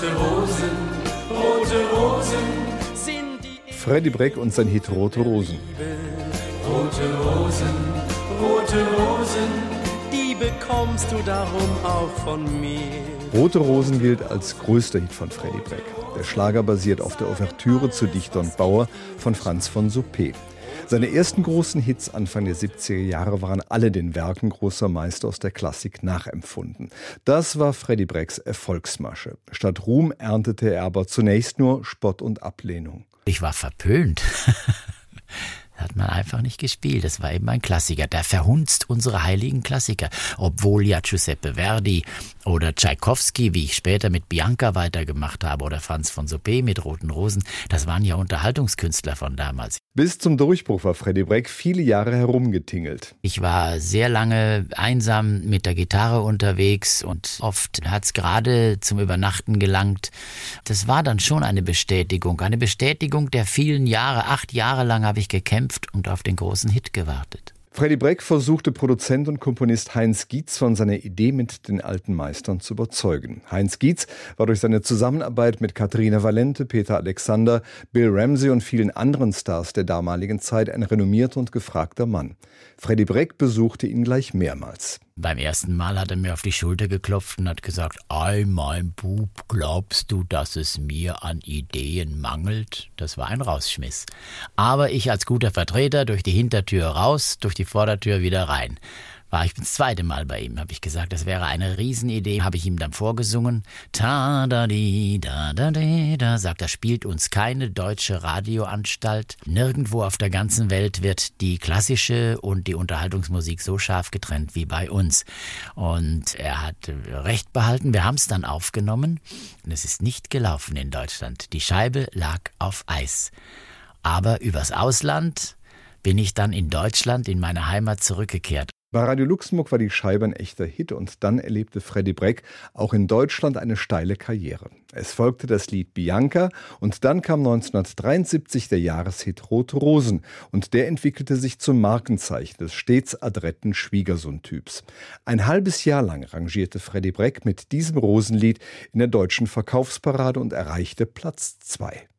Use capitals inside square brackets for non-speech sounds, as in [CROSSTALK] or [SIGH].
Rote Rosen, rote Rosen sind die Freddy Breck und sein Hit Rote Rosen. Rote Rosen, rote Rosen, die bekommst du darum auch von mir. Rote Rosen gilt als größter Hit von Freddy Breck. Der Schlager basiert auf der Ouvertüre zu Dichter und Bauer von Franz von Suppé. Seine ersten großen Hits Anfang der 70er Jahre waren alle den Werken großer Meister aus der Klassik nachempfunden. Das war Freddy Brecks Erfolgsmasche. Statt Ruhm erntete er aber zunächst nur Spott und Ablehnung. Ich war verpönt. [LAUGHS] hat man einfach nicht gespielt. Das war eben ein Klassiker. Der verhunzt unsere heiligen Klassiker. Obwohl ja Giuseppe Verdi oder Tschaikowski, wie ich später mit Bianca weitergemacht habe, oder Franz von Suppé mit Roten Rosen, das waren ja Unterhaltungskünstler von damals. Bis zum Durchbruch war Freddy Breck viele Jahre herumgetingelt. Ich war sehr lange einsam mit der Gitarre unterwegs und oft hat es gerade zum Übernachten gelangt. Das war dann schon eine Bestätigung, eine Bestätigung der vielen Jahre. Acht Jahre lang habe ich gekämpft und auf den großen Hit gewartet. Freddy Breck versuchte Produzent und Komponist Heinz Gietz von seiner Idee mit den alten Meistern zu überzeugen. Heinz Gietz war durch seine Zusammenarbeit mit Katharina Valente, Peter Alexander, Bill Ramsey und vielen anderen Stars der damaligen Zeit ein renommierter und gefragter Mann. Freddy Breck besuchte ihn gleich mehrmals. Beim ersten Mal hat er mir auf die Schulter geklopft und hat gesagt, Ei, mein Bub, glaubst du, dass es mir an Ideen mangelt? Das war ein Rausschmiss. Aber ich als guter Vertreter durch die Hintertür raus, durch die Vordertür wieder rein war ich das zweite Mal bei ihm, habe ich gesagt, das wäre eine Riesenidee, habe ich ihm dann vorgesungen. Ta da di da da di da, sagt er, spielt uns keine deutsche Radioanstalt. Nirgendwo auf der ganzen Welt wird die klassische und die Unterhaltungsmusik so scharf getrennt wie bei uns. Und er hat recht behalten, wir haben es dann aufgenommen und es ist nicht gelaufen in Deutschland. Die Scheibe lag auf Eis. Aber übers Ausland bin ich dann in Deutschland in meine Heimat zurückgekehrt. Bei Radio Luxemburg war die Scheibe ein echter Hit und dann erlebte Freddy Breck auch in Deutschland eine steile Karriere. Es folgte das Lied Bianca und dann kam 1973 der Jahreshit Rote Rosen und der entwickelte sich zum Markenzeichen des stets adretten Schwiegersohn-Typs. Ein halbes Jahr lang rangierte Freddy Breck mit diesem Rosenlied in der deutschen Verkaufsparade und erreichte Platz zwei.